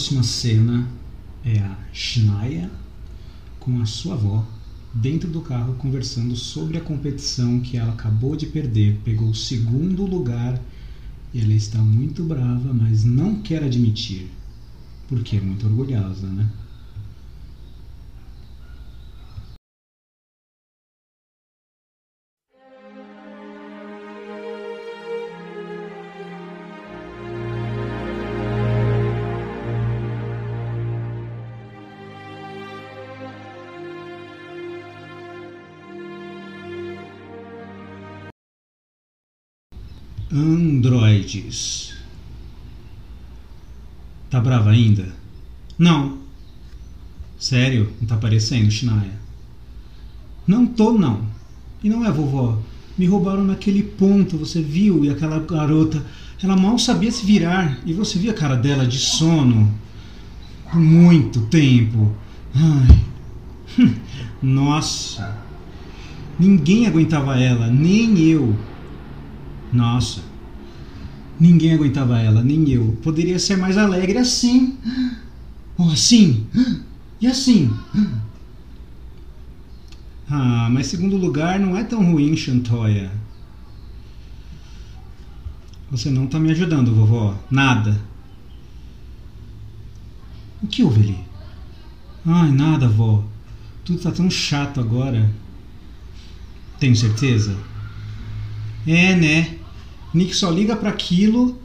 próxima cena é a Shania com a sua avó dentro do carro conversando sobre a competição que ela acabou de perder. Pegou o segundo lugar e ela está muito brava, mas não quer admitir, porque é muito orgulhosa, né? Androides. Tá brava ainda? Não. Sério, não tá aparecendo, Shania? Não tô, não. E não é, vovó. Me roubaram naquele ponto, você viu? E aquela garota, ela mal sabia se virar. E você viu a cara dela de sono? Por muito tempo. Ai. Nossa. Ninguém aguentava ela, nem eu. Nossa. Ninguém aguentava ela, nem eu. Poderia ser mais alegre assim. Ou assim. E assim. Ah, mas segundo lugar não é tão ruim, Chantoya. Você não tá me ajudando, vovó. Nada. O que houve ali? Ai, nada, vó. Tudo tá tão chato agora. Tenho certeza? É, né? Nick só liga para aquilo.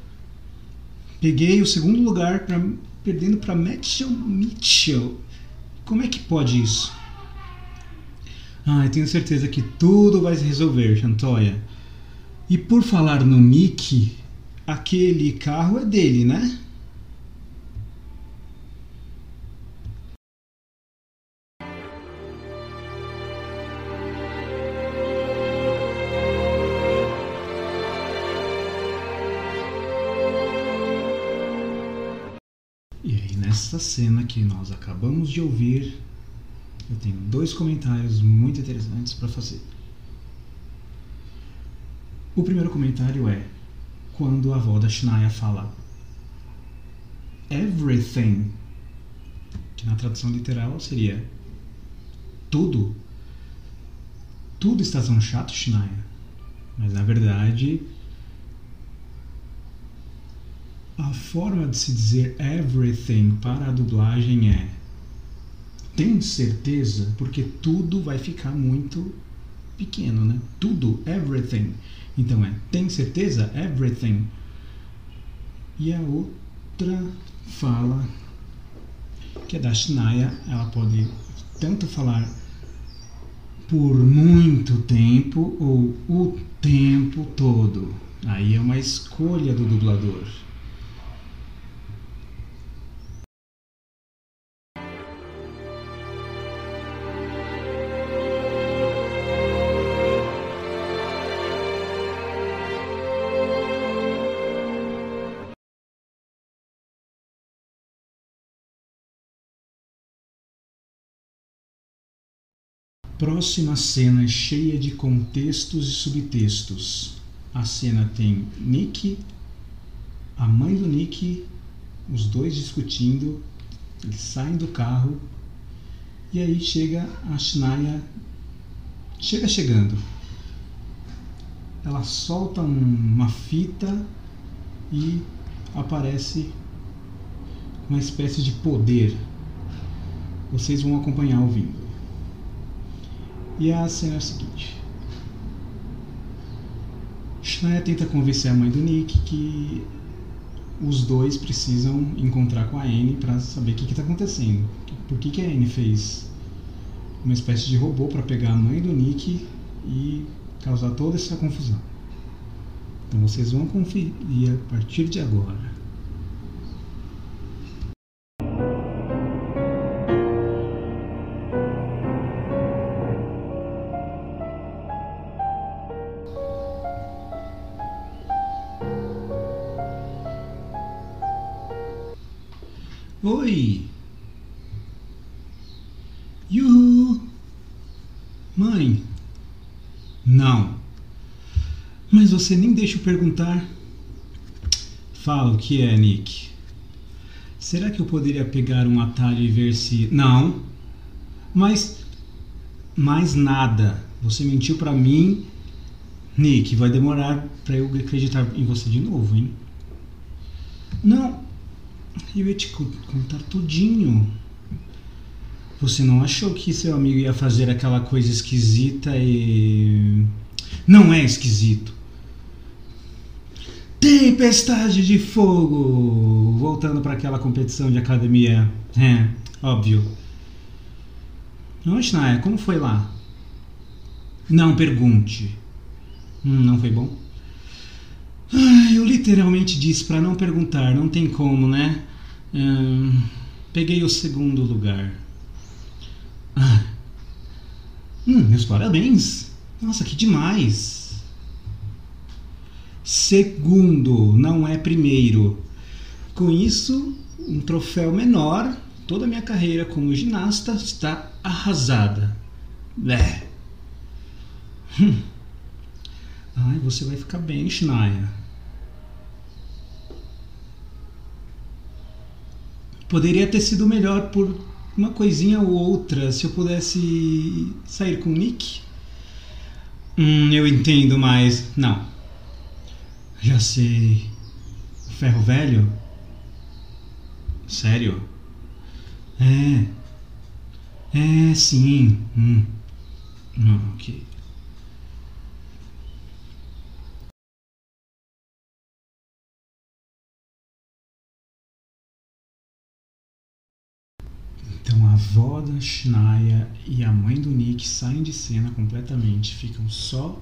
Peguei o segundo lugar pra, perdendo para Mitchell Mitchell. Como é que pode isso? Ah, eu tenho certeza que tudo vai se resolver, Chantoya. E por falar no Nick, aquele carro é dele, né? Aí, nessa cena que nós acabamos de ouvir, eu tenho dois comentários muito interessantes para fazer. O primeiro comentário é quando a avó da Shania fala everything, que na tradução literal seria tudo. Tudo está tão chato, Shania. Mas na verdade, a forma de se dizer everything para a dublagem é tem certeza? Porque tudo vai ficar muito pequeno, né? Tudo, everything. Então é tem certeza? Everything. E a outra fala que é da Shania, ela pode tanto falar por muito tempo ou o tempo todo. Aí é uma escolha do dublador. Próxima cena é cheia de contextos e subtextos. A cena tem Nick, a mãe do Nick, os dois discutindo, eles saem do carro e aí chega a Shania, chega chegando. Ela solta um, uma fita e aparece uma espécie de poder. Vocês vão acompanhar ouvindo. E a cena é a seguinte: Shania tenta convencer a mãe do Nick que os dois precisam encontrar com a Anne para saber o que está acontecendo. Por que, que a Anne fez uma espécie de robô para pegar a mãe do Nick e causar toda essa confusão. Então vocês vão conferir a partir de agora. Oi! Yuhu! Mãe! Não! Mas você nem deixa eu perguntar. Fala o que é, Nick. Será que eu poderia pegar um atalho e ver se. Não. Mas. Mais nada. Você mentiu para mim. Nick, vai demorar para eu acreditar em você de novo, hein? Não. Eu ia te contar tudinho. Você não achou que seu amigo ia fazer aquela coisa esquisita e. Não é esquisito. Tempestade de fogo! Voltando para aquela competição de academia. É, óbvio. Não, Schneier, como foi lá? Não pergunte. Hum, não foi bom? Eu literalmente disse para não perguntar, não tem como, né? Hum, peguei o segundo lugar. Ah. Hum, meus parabéns! Nossa, que demais! Segundo, não é primeiro. Com isso, um troféu menor, toda a minha carreira como ginasta está arrasada. É. Hum. Ai, você vai ficar bem, Schneier. Poderia ter sido melhor por uma coisinha ou outra se eu pudesse sair com o Nick. Hum, eu entendo, mas não. Já sei. Ferro velho? Sério? É. É, sim. Hum. Ah, ok. Então a avó da Shnaya e a mãe do Nick saem de cena completamente. Ficam só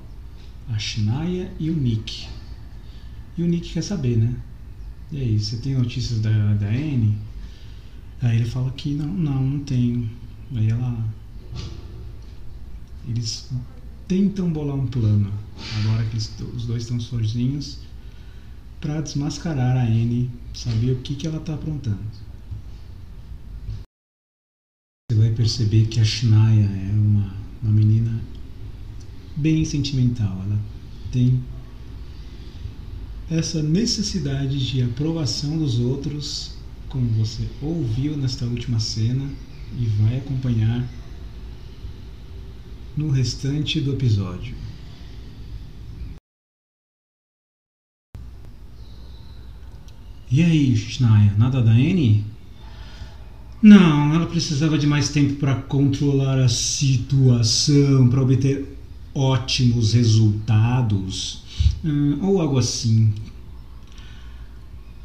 a Shnaya e o Nick. E o Nick quer saber, né? E aí, você tem notícias da, da Anne? Aí ele fala que não, não, não tenho. Aí ela. Eles tentam bolar um plano, agora que eles, os dois estão sozinhos, para desmascarar a Anne, saber o que, que ela está aprontando. Você vai perceber que a Shnaya é uma, uma menina bem sentimental. Ela tem essa necessidade de aprovação dos outros, como você ouviu nesta última cena e vai acompanhar no restante do episódio. E aí, Shnaya, nada da Annie? Não, ela precisava de mais tempo para controlar a situação, para obter ótimos resultados, hum, ou algo assim.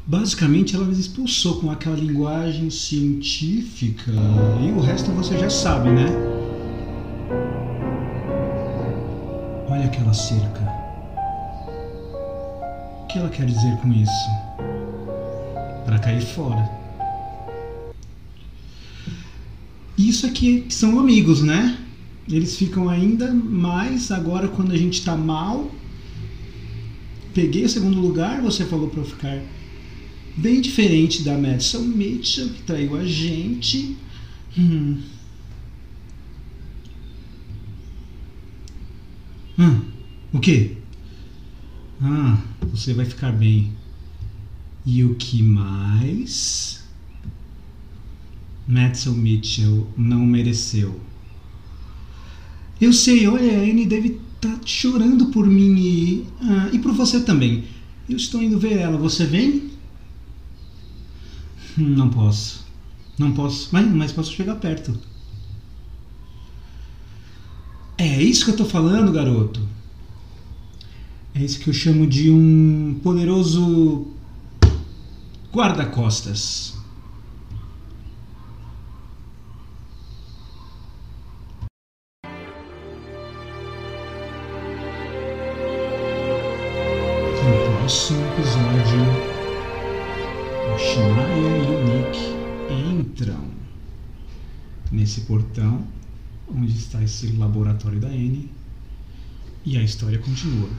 Basicamente, ela me expulsou com aquela linguagem científica e o resto você já sabe, né? Olha aquela cerca. O que ela quer dizer com isso? Para cair fora. Isso aqui é são amigos, né? Eles ficam ainda mais agora quando a gente tá mal. Peguei o segundo lugar, você falou para eu ficar bem diferente da Madison Mitchell, que traiu a gente. Hum. Hum, o quê? Ah, você vai ficar bem. E o que mais? Madison Mitchell não mereceu. Eu sei, olha, a Anne deve estar tá chorando por mim e, ah, e por você também. Eu estou indo ver ela, você vem? Não posso. Não posso, mas, mas posso chegar perto. É isso que eu estou falando, garoto. É isso que eu chamo de um poderoso guarda-costas. Próximo episódio, a Shania e o Nick entram nesse portão onde está esse laboratório da N e a história continua.